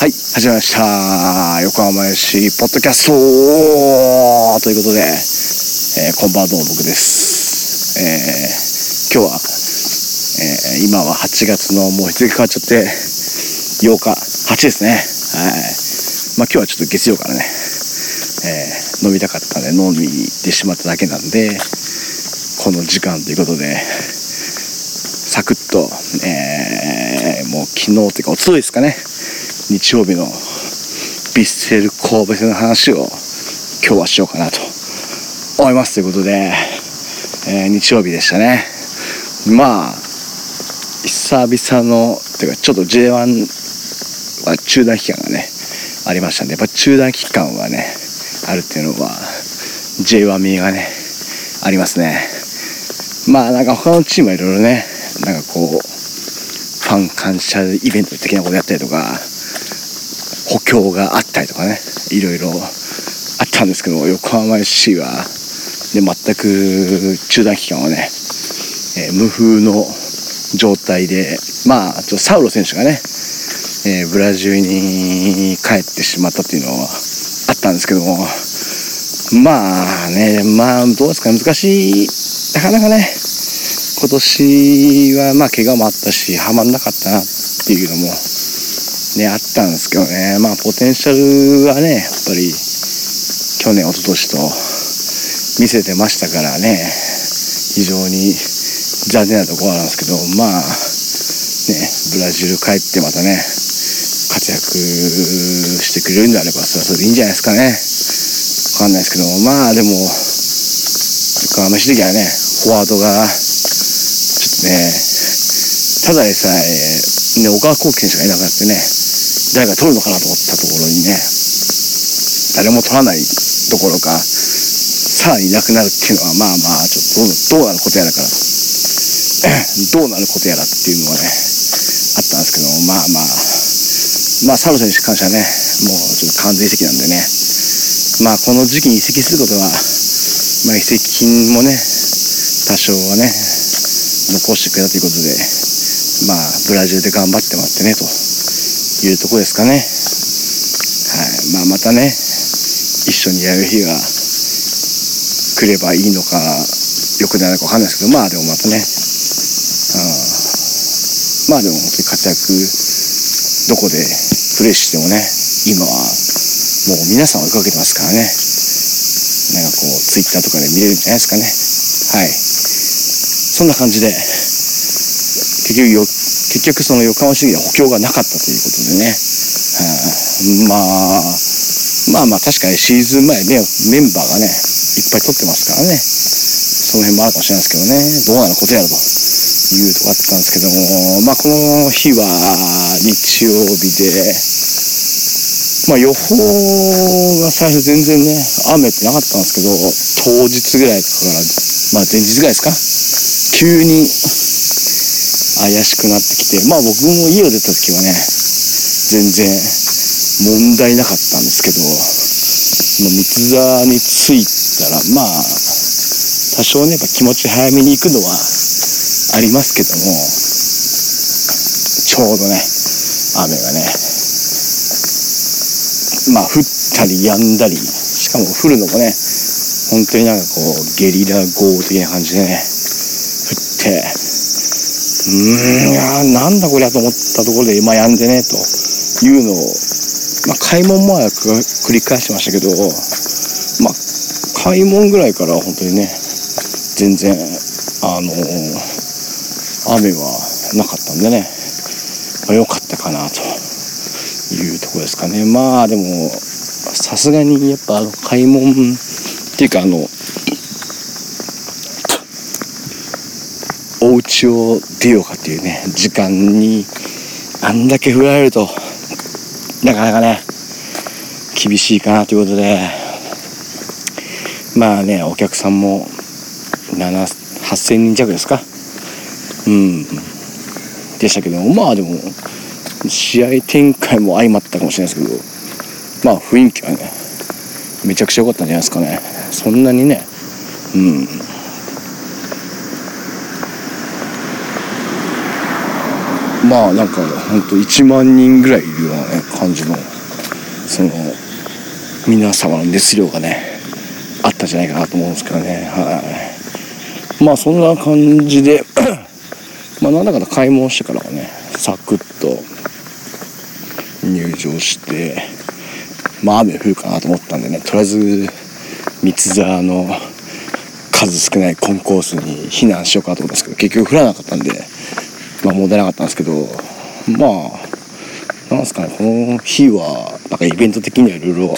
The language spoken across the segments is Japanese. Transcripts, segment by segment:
はい、始まりました。横浜市ポッドキャストということで、えーこんばんは僕です。えー今日は、えー今は8月のもう日付変わっちゃって、8日、8ですね。はい。まあ今日はちょっと月曜からね、えー飲みたかったんで飲みてしまっただけなんで、この時間ということで、サクッと、えーもう昨日というか、おとといですかね、日曜日のヴィッセル神戸戦の話を今日はしようかなと思いますということで、えー日曜日でしたね。まあ、久々の、ていうかちょっと J1 は中断期間がね、ありましたんで、やっぱ中断期間はね、あるっていうのは J1 味がね、ありますね。まあなんか他のチームはいろいろね、なんかこう、ファン感謝イベント的なことやったりとか、補強があったりとかね、いろいろあったんですけど、横浜 FC は、ね、全く中断期間はね、えー無風の状態で、まあ、ちょっとサウロ選手がね、えーブラジルに帰ってしまったっていうのはあったんですけども、まあね、まあ、どうですか、難しい、なかなかね、今年はまあ怪我もあったし、はまんなかったなっていうのも、ね、あったんですけどね、まあ、ポテンシャルはね、やっぱり、去年、一昨年と見せてましたからね、非常に残念なところなんですけど、まあ、ね、ブラジル帰ってまたね、活躍してくれるんであれば、それはそれでいいんじゃないですかね。わかんないですけど、まあでも、横浜市的にはね、フォワードが、ちょっとね、ただでさえ、ね、岡川幸輝選手がいなくなってね、誰が取るのかなと思ったところにね、誰も取らないどころか、さらにいなくなるっていうのは、まあまあ、ちょっとどうなることやらからと、どうなることやらっていうのはね、あったんですけど、まあまあ、まあ、サル選手に関してはね、もうちょっと完全移籍なんでね、まあ、この時期に移籍することは、まあ、移籍金もね、多少はね、残してくれたということで、まあ、ブラジルで頑張ってもらってね、というとこですかね。はい。まあ、またね、一緒にやる日が来ればいいのか、良くないのかわかんないですけど、まあ、でもまたね、うん、まあ、でも本当に活躍、どこでプレーしてもね、今はもう皆さん追いかけてますからね、なんかこう、ツイッターとかで見れるんじゃないですかね。はい。そんな感じで、結局よ、結局その横浜市議は補強がなかったということでね、はいまあ、まあまあ確かにシーズン前ね、メンバーがね、いっぱい取ってますからね、その辺もあるかもしれないですけどね、どうなることやらというとこあったんですけども、まあこの日は日曜日で、まあ予報が最初全然ね、雨ってなかったんですけど、当日ぐらいから、まあ前日ぐらいですか、急に怪しくなってきて、まあ僕も家を出た時はね、全然問題なかったんですけど、まあ、三沢に着いたら、まあ、多少ね、やっぱ気持ち早めに行くのはありますけども、ちょうどね、雨がね、まあ降ったり止んだり、しかも降るのもね、本当になんかこう、ゲリラ豪雨的な感じでね、降って、うーん、いやなんだこりゃと思ったところで今止んでね、というのを、まあ、開門前は繰り返してましたけど、まあ、開門ぐらいから本当にね、全然、あのー雨はなかったんでね、まあ、良かったかなというとこですかね。まあでも、さすがにやっぱあの開門っていうかあの、お家を出ようかっていうね、時間にあんだけ降られると、なかなかね、厳しいかなということで、まあね、お客さんも7、8000人弱ですか？うん。でしたけど、まあでも、試合展開も相まったかもしれないですけど、まあ雰囲気はね、めちゃくちゃ良かったんじゃないですかね。そんなにね、うん。まあなんかほんと1万人ぐらいいるようなね感じのその皆様の熱量がねあったんじゃないかなと思うんですけどね。はい。まあそんな感じで まあなんだかんだ買い物してからはねサクッと入場してまあ雨降るかなと思ったんでねとりあえず三沢の数少ないコンコースに避難しようかと思ったんですけど結局降らなかったんでまあ問題なかったんですけどまあなんですかねこの日はなんかイベント的にはいろいろ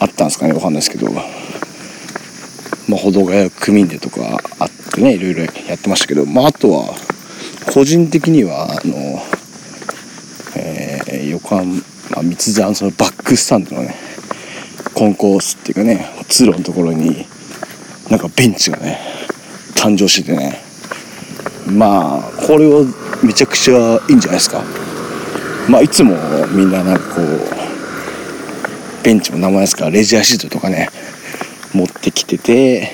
あったんですかねわかんないですけどまあ保土ヶ谷区民でとかあってねいろいろやってましたけどまああとは個人的にはあのえー、横浜まあ三沢のそのバックスタンドのねコンコースっていうかね通路のところになんかベンチがね誕生しててねまあこれはめちゃくちゃいいんじゃないですか。まあいつもみんななんかこうベンチも名前ですからレジャーシートとかね持ってきてて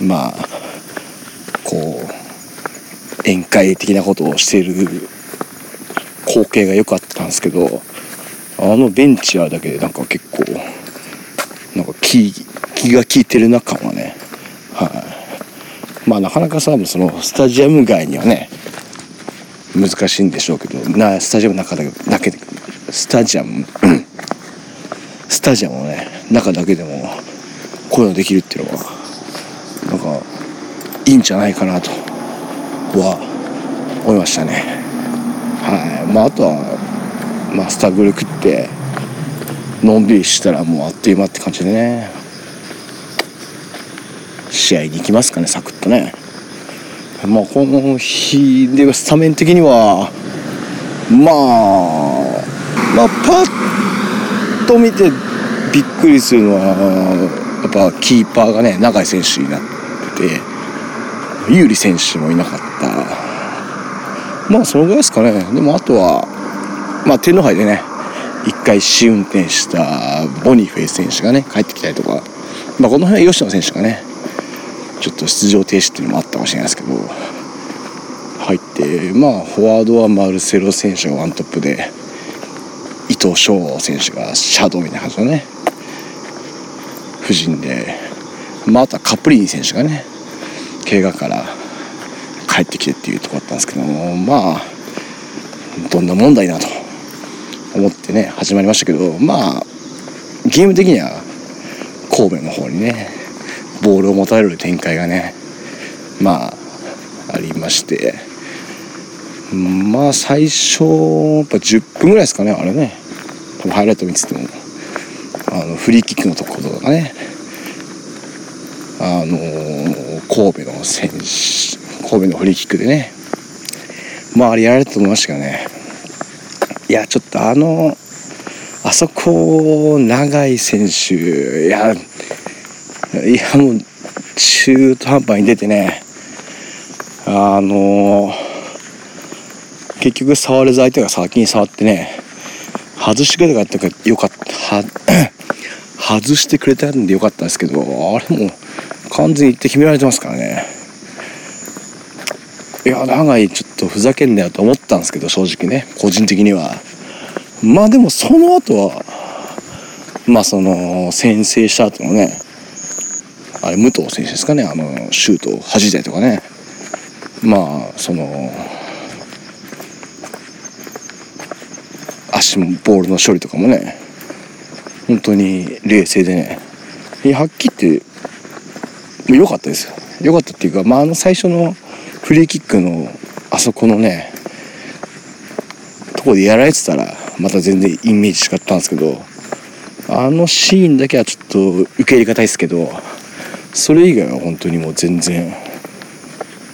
まあこう宴会的なことをしている光景が良かったんですけどあのベンチはだけでなんか結構なんか気気が利いてるな感はねまあなかなかさそのスタジアム外にはね難しいんでしょうけどなスタジアムの中だけだけでスタジアムスタジアムのね中だけでもこういうのできるっていうのはなんかいいんじゃないかなとは思いましたね。はい。まああとはまあスタグル食ってのんびりしたらもうあっという間って感じでね。試合に行きますかねサクッとね。まあこの日でスタメン的にはまあまあパッと見てびっくりするのはやっぱキーパーがね永井選手になってて有利選手もいなかった。まあそのぐらいですかね。でもあとはまあ天皇杯でね一回試運転したボニフェイ選手がね帰ってきたりとか、まあ、この辺は吉野選手がねちょっと出場停止っていうのもあったかもしれないですけど入ってまあフォワードはマルセロ選手がワントップで伊藤翔選手がシャドウみたいな感じのね。夫人で、まあ、あとはカプリーニ選手がね怪我から帰ってきてっていうとこだったんですけどもまあどんな問題なと思ってね始まりましたけどまあゲーム的には神戸の方にねボールを持たれる展開がねまあありまして。まあ最初やっぱ10分ぐらいですかねあれね。ハイライト見てても。あのフリーキックのところとかね。あの神戸の選手神戸のフリーキックでね。まああれやられたと思いましたけどね。いやちょっとあのあそこ永井選手いやいやもう中途半端に出てね。あの結局触れず相手が先に触ってね外してくれたからよかった 外してくれたんでよかったんですけどあれもう完全に言って決められてますからね。いや長井ちょっとふざけんなよと思ったんですけど正直ね個人的には。まあでもその後はまあその先制した後のねあれ武藤選手ですかね。あのシュートを弾いたりとかね。まあその足もボールの処理とかもね。本当に冷静でね。はっきり言って良かったですよ。良かったっていうか、まあ、あの最初のフリーキックのあそこのねとこでやられてたらまた全然イメージ違ったんですけどあのシーンだけはちょっと受け入れがたいですけどそれ以外は本当にもう全然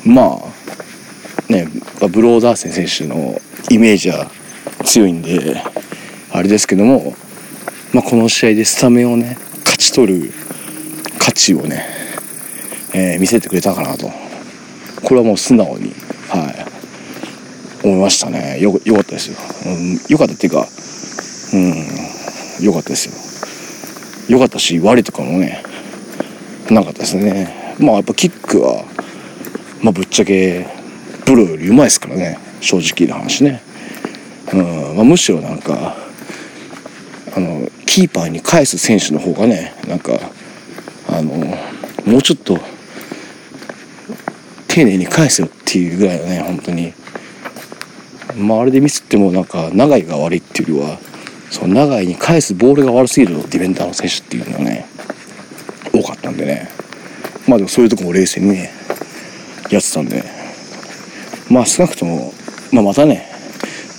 まあねブローダーセン選手のイメージは強いんであれですけども、まあ、この試合でスタメンをね勝ち取る価値をね、えー、見せてくれたかなと。これはもう素直にはい思いましたね。よよかったですよ、うん、よかったっていうかうんよかったですよ。よかったし悪いとかもねなかったですねまあやっぱキックはまあぶっちゃけプロよりうまいですからね正直な話ね、うんまあ、むしろなんかあのキーパーに返す選手の方がねなんかあのもうちょっと丁寧に返せよっていうぐらいのね本当に。まああれでミスってもなんか長井が悪いっていうよりはその長井に返すボールが悪すぎるディフェンダーの選手っていうのがね。ったんでね。まあでもそういうとこも冷静にねやってたんで。まあ少なくとも、まあ、またね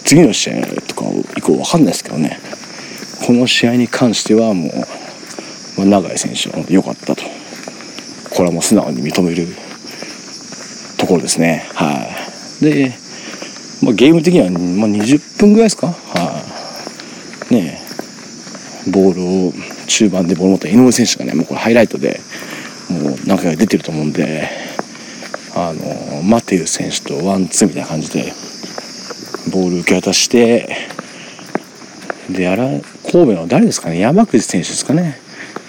次の試合とか以降分かんないですけどね。この試合に関してはもう、まあ、永井選手は良かったと。これはもう素直に認めるところですね。はい。で、まあ、ゲーム的には、まあ、20分ぐらいですか。はい。ねボールを中盤でボール持った井上選手がねもうこれハイライトでもう何回か出てると思うんであのマテウ選手とワンツーみたいな感じでボール受け渡してであら神戸の誰ですかね山口選手ですかね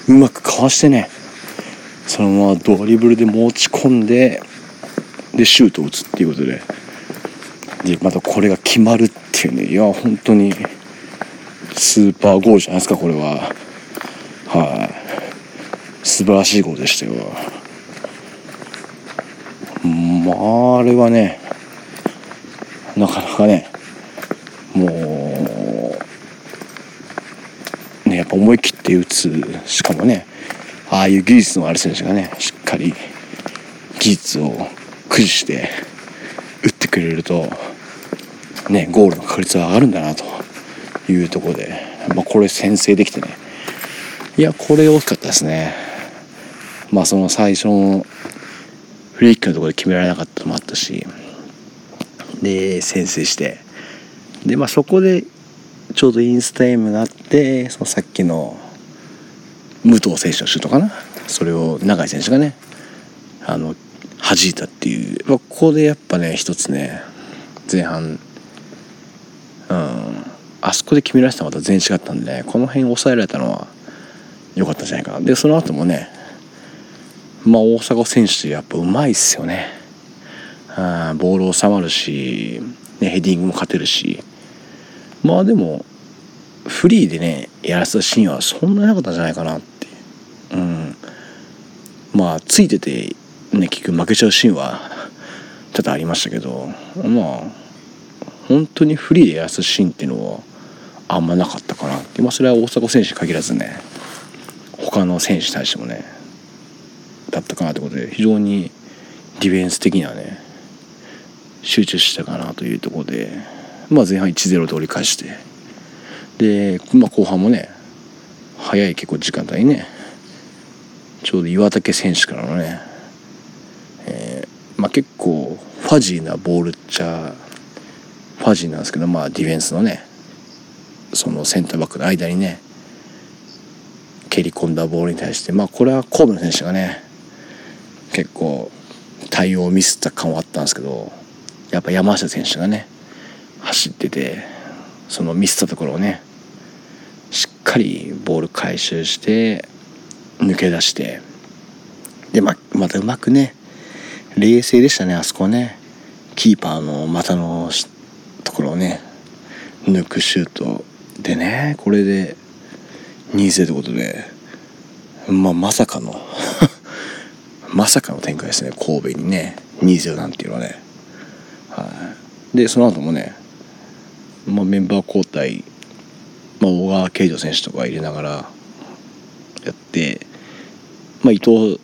うまくかわしてねそのままドリブルで持ち込んででシュートを打つっていうことででまたこれが決まるっていうねいや本当にスーパーゴールじゃないですかこれは。はい。素晴らしいゴールでしたよ。まああれはねなかなかねもうねやっぱ思い切って打つしかもねああいう技術のある選手がねしっかり技術を駆使して打ってくれるとねゴールの確率は上がるんだなというところで、まあ、これ先制できてねいやこれ大きかったですね。まあその最初のフリーキックのところで決められなかったのもあったし。で先制して。でまあそこでちょうどインスタイムがあってそのさっきの武藤選手のシュートかな。それを永井選手がねあの弾いたっていう、まあ、ここでやっぱね一つね前半うんあそこで決められたのと全然違ったんで、ね、この辺抑えられたのは良かったじゃないか。なでその後もねまあ大迫選手やっぱうまいっすよね。あボール収まるし、ね、ヘディングも勝てるし。まあでもフリーでねやらせたシーンはそんなになかったんじゃないかなって。うん。まあついててね結局負けちゃうシーンはちょっとありましたけど。まあ本当にフリーでやらせたシーンっていうのはあんまなかったかなって。まあそれは大迫選手に限らずね。他の選手に対してもねだったかなということで非常にディフェンス的にはね集中したかなというところで、まあ、前半1-0で折り返してで、まあ、後半もね早い結構時間帯にねちょうど岩竹選手からのね、えー、まあ、結構ファジーなボールっちゃファジーなんですけどまあディフェンスのねそのセンターバックの間にね蹴り込んだボールに対してまあこれは神戸の選手がね結構対応をミスった感はあったんですけどやっぱ山下選手がね走っててそのミスったところをねしっかりボール回収して抜け出してでままたうまくね冷静でしたねあそこね。キーパーの股のところをね抜くシュートでねこれで2-0ということでまあまさかの まさかの展開ですね神戸にね。2-0なんていうのはね。はい。でその後もね、まあ、メンバー交代、まあ、小川慶次選手とか入れながらやってまあ伊藤、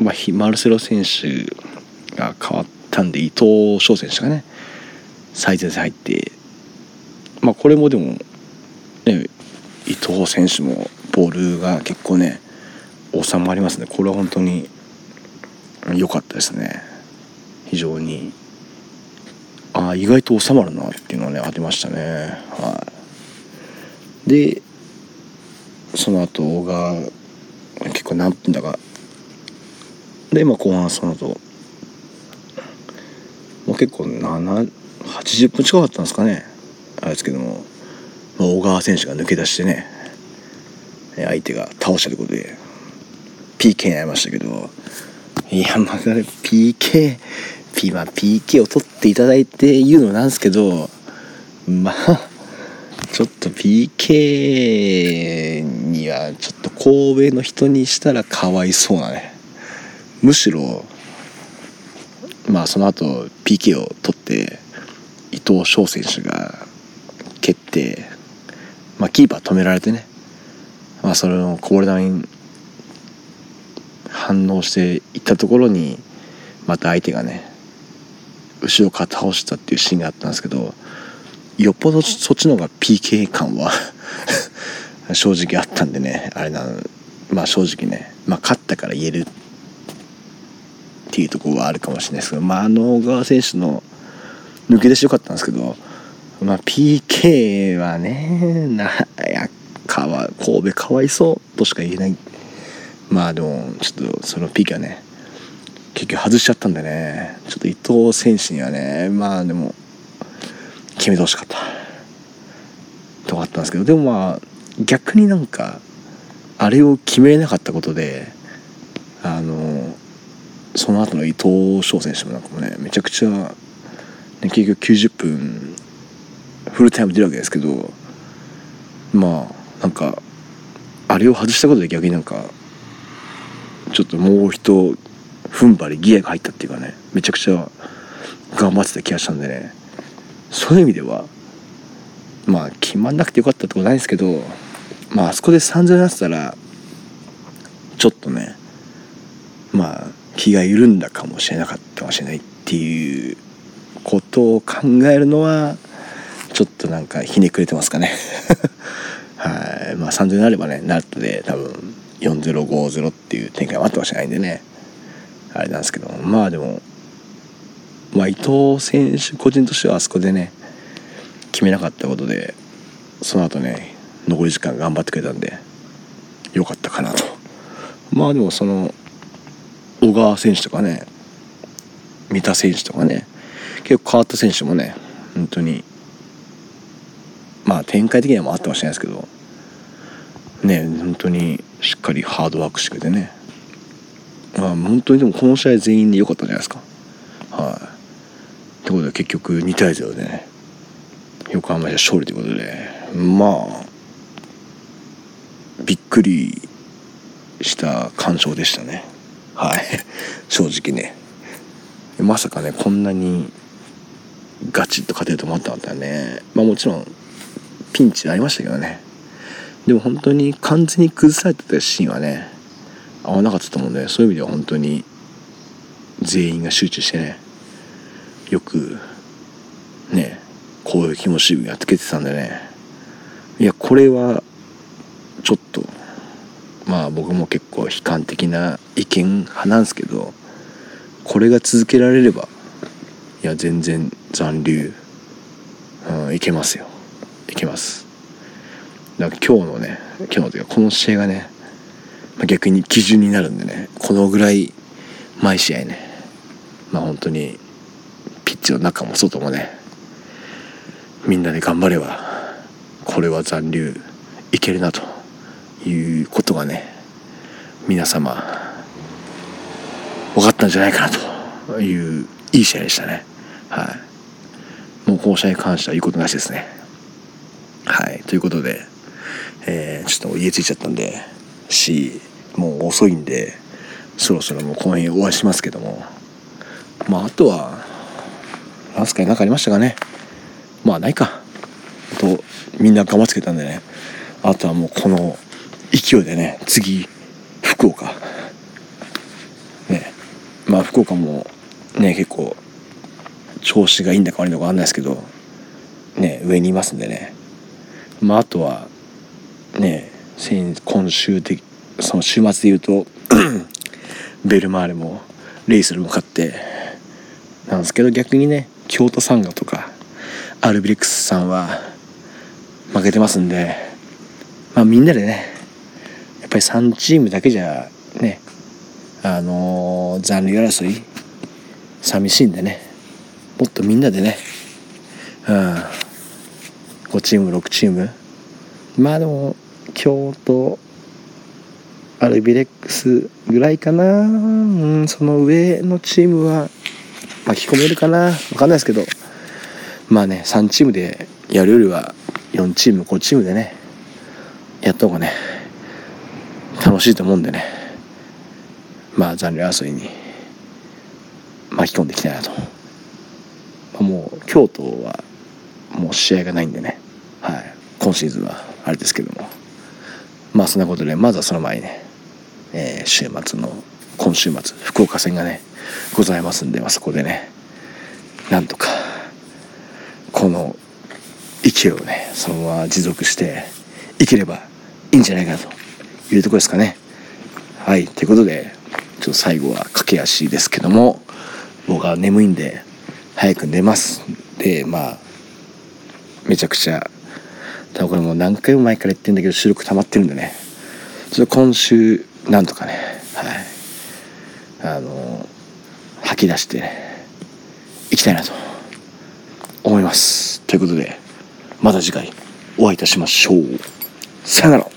まあ、マルセロ選手が変わったんで伊藤翔選手がね最前線入ってまあこれもでもね伊藤選手もボールが結構ね収まりますね。これは本当に良かったですね。非常に。ああ意外と収まるなっていうのはねありましたね。はい。でその後が結構何分だか。でまあ後半その後。もう結構780分近かったんですかね。あれですけども、まあ、小川選手が抜け出してね相手が倒したということで PK になりましたけどいやまだ PK P まあ PK を取っていただいて言うのなんですけどまあちょっと PK にはちょっと神戸の人にしたらかわいそうなね。むしろまあその後 PK を取って伊藤翔選手が蹴って、まあ、キーパー止められてね、まあ、それのこぼれ球に反応していったところにまた相手がね後ろから倒したっていうシーンがあったんですけどよっぽどそっちの方が PK 感は 正直あったんでねあれなまあ正直ね、まあ、勝ったから言えるっていうところはあるかもしれないですけどまああの小川選手の抜け出しよかったんですけどまあ PK はねなやかわ神戸かわいそうとしか言えない。まあでもちょっとその PK はね結局外しちゃったんでねちょっと伊藤選手にはねまあでも決めてほしかった。とかあったんですけどでもまあ逆になんかあれを決めれなかったことであのその後の伊藤翔選手もなんかもねめちゃくちゃ、ね、結局90分フルタイム出るわけですけどまあなんかあれを外したことで逆になんかちょっともう一踏ん張りギアが入ったっていうかねめちゃくちゃ頑張ってた気がしたんでね。そういう意味ではまあ決まんなくてよかったってことないんですけどまああそこで3000になってたらちょっとねまあ気が緩んだかもしれなかったかもしれないっていうことを考えるのはちょっとなんかひねくれてますかね。はい。まあ3000になればねなったで多分4050っていう展開はあってましないんでねあれなんですけどまあでもまあ伊藤選手個人としてはあそこでね決めなかったことでその後ね残り時間頑張ってくれたんでよかったかなと。まあでもその小川選手とかね三田選手とかね結構変わった選手もね本当にまあ展開的にはもあってましれないですけど。ね本当にしっかりハードワークしてくれてね。まあ本当にでもこの試合全員で良かったじゃないですか。はい、ってことで結局2対0でね横浜市勝利ということで。まあびっくりした感傷でしたね。はい。正直ね。まさかねこんなにガチッと勝てると思ったんだよね。まあもちろんピンチありましたけどね。でも本当に完全に崩されてたシーンはね合わなかったと思うんでそういう意味では本当に全員が集中してねよくね攻撃も守備やっつけてたんでね。いやこれはちょっとまあ僕も結構悲観的な意見派なんですけどこれが続けられればいや全然残留、うん、いけますよ。いけます。だから今日のね今日というかこの試合がね逆に基準になるんでねこのぐらい毎試合ねまあ本当にピッチの中も外もねみんなで頑張ればこれは残留いけるなということがね皆様分かったんじゃないかなといういい試合でしたね。はい。もうこの試合に関しては言うことなしですね。はいということで、えー、ちょっと家着いちゃったんでしもう遅いんでそろそろもうこの辺終わりしますけども。まああとは何すか何かありましたかね。まあないか。とみんな頑張ってけたんでね。あとはもうこの勢いでね次福岡。ね。まあ福岡もね結構調子がいいんだか悪いのか分かんないですけどね上にいますんでね。まああとはね今週的その週末で言うと ベルマーレもレイソルも勝ってなんですけど逆にね京都サンガとかアルビレックスさんは負けてますんでまあみんなでねやっぱり3チームだけじゃねあのー、残留争い寂しいんでねもっとみんなでねうん。5チーム6チーム？まあでも京都アルビレックスぐらいかな、うん、その上のチームは巻き込めるかな。分かんないですけど。まあね3チームでやるよりは4チーム5チームでねやった方がね楽しいと思うんでね。まあ残留争いに巻き込んでいきたいなと、もう京都はもう試合がないんでね、今シーズンはあれですけども。まあそんなことでまずはその前にね、えー、週末の今週末福岡戦がねございますんで、まあ、そこでねなんとかこの勢いをねそのまま持続していければいいんじゃないかなというとこですかね。はいということでちょっと最後は駆け足ですけども僕は眠いんで早く寝ます。でまあめちゃくちゃだからこれもう何回も前から言ってんだけど収録溜まってるんでね。ちょっと今週なんとかねはい。あの吐き出していきたいなと思います。ということでまた次回お会いいたしましょう。さよなら。